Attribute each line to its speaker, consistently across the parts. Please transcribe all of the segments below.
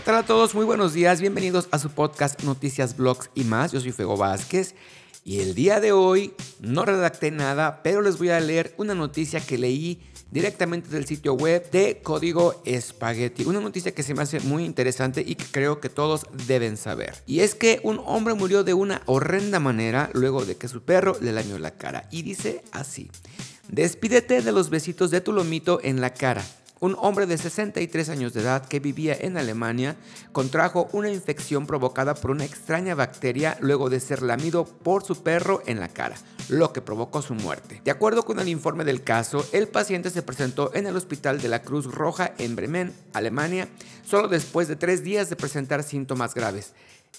Speaker 1: ¿Qué tal a todos? Muy buenos días, bienvenidos a su podcast Noticias, Blogs y más. Yo soy Fego Vázquez y el día de hoy no redacté nada, pero les voy a leer una noticia que leí directamente del sitio web de Código Spaghetti. Una noticia que se me hace muy interesante y que creo que todos deben saber. Y es que un hombre murió de una horrenda manera luego de que su perro le lamió la cara. Y dice así, despídete de los besitos de tu lomito en la cara. Un hombre de 63 años de edad que vivía en Alemania contrajo una infección provocada por una extraña bacteria luego de ser lamido por su perro en la cara, lo que provocó su muerte. De acuerdo con el informe del caso, el paciente se presentó en el Hospital de la Cruz Roja en Bremen, Alemania, solo después de tres días de presentar síntomas graves.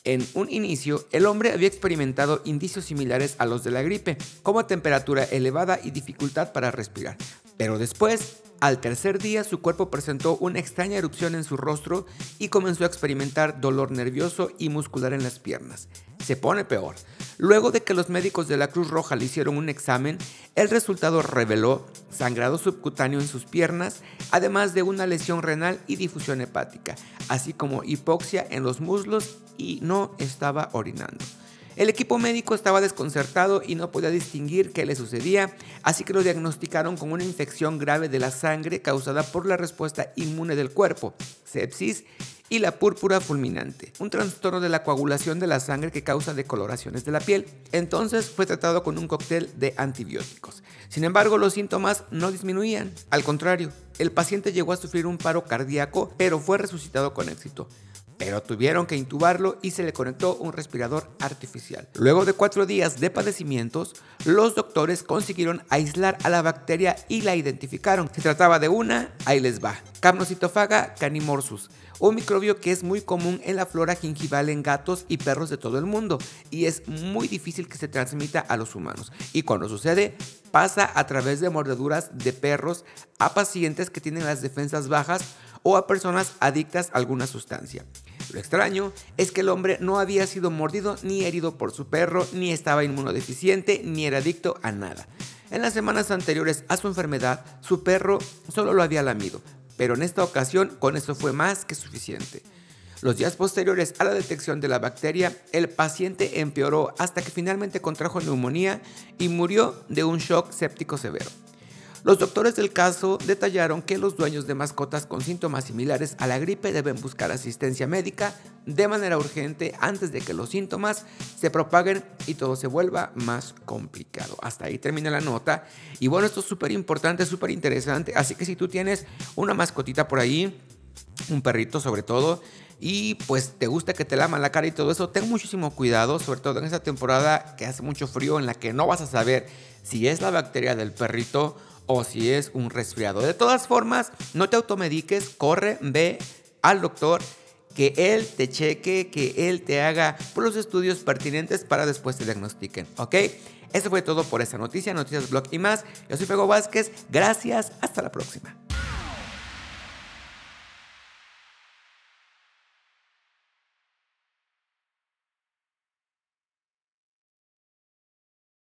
Speaker 1: En un inicio, el hombre había experimentado indicios similares a los de la gripe, como temperatura elevada y dificultad para respirar. Pero después, al tercer día, su cuerpo presentó una extraña erupción en su rostro y comenzó a experimentar dolor nervioso y muscular en las piernas. Se pone peor. Luego de que los médicos de la Cruz Roja le hicieron un examen, el resultado reveló sangrado subcutáneo en sus piernas, además de una lesión renal y difusión hepática, así como hipoxia en los muslos y no estaba orinando. El equipo médico estaba desconcertado y no podía distinguir qué le sucedía, así que lo diagnosticaron con una infección grave de la sangre causada por la respuesta inmune del cuerpo, sepsis y la púrpura fulminante, un trastorno de la coagulación de la sangre que causa decoloraciones de la piel. Entonces fue tratado con un cóctel de antibióticos. Sin embargo, los síntomas no disminuían. Al contrario, el paciente llegó a sufrir un paro cardíaco, pero fue resucitado con éxito pero tuvieron que intubarlo y se le conectó un respirador artificial. Luego de cuatro días de padecimientos, los doctores consiguieron aislar a la bacteria y la identificaron. Se trataba de una, ahí les va, canimorsus, un microbio que es muy común en la flora gingival en gatos y perros de todo el mundo y es muy difícil que se transmita a los humanos. Y cuando sucede, pasa a través de mordeduras de perros a pacientes que tienen las defensas bajas o a personas adictas a alguna sustancia. Lo extraño es que el hombre no había sido mordido ni herido por su perro, ni estaba inmunodeficiente, ni era adicto a nada. En las semanas anteriores a su enfermedad, su perro solo lo había lamido, pero en esta ocasión con eso fue más que suficiente. Los días posteriores a la detección de la bacteria, el paciente empeoró hasta que finalmente contrajo neumonía y murió de un shock séptico severo. Los doctores del caso detallaron que los dueños de mascotas con síntomas similares a la gripe deben buscar asistencia médica de manera urgente antes de que los síntomas se propaguen y todo se vuelva más complicado. Hasta ahí termina la nota. Y bueno, esto es súper importante, súper interesante. Así que si tú tienes una mascotita por ahí, un perrito sobre todo, y pues te gusta que te laman la cara y todo eso, ten muchísimo cuidado, sobre todo en esta temporada que hace mucho frío, en la que no vas a saber si es la bacteria del perrito o si es un resfriado. De todas formas, no te automediques, corre, ve al doctor, que él te cheque, que él te haga los estudios pertinentes para después te diagnostiquen, ¿ok? Eso fue todo por esta noticia, Noticias Blog y más. Yo soy Fego Vázquez, gracias, hasta la próxima.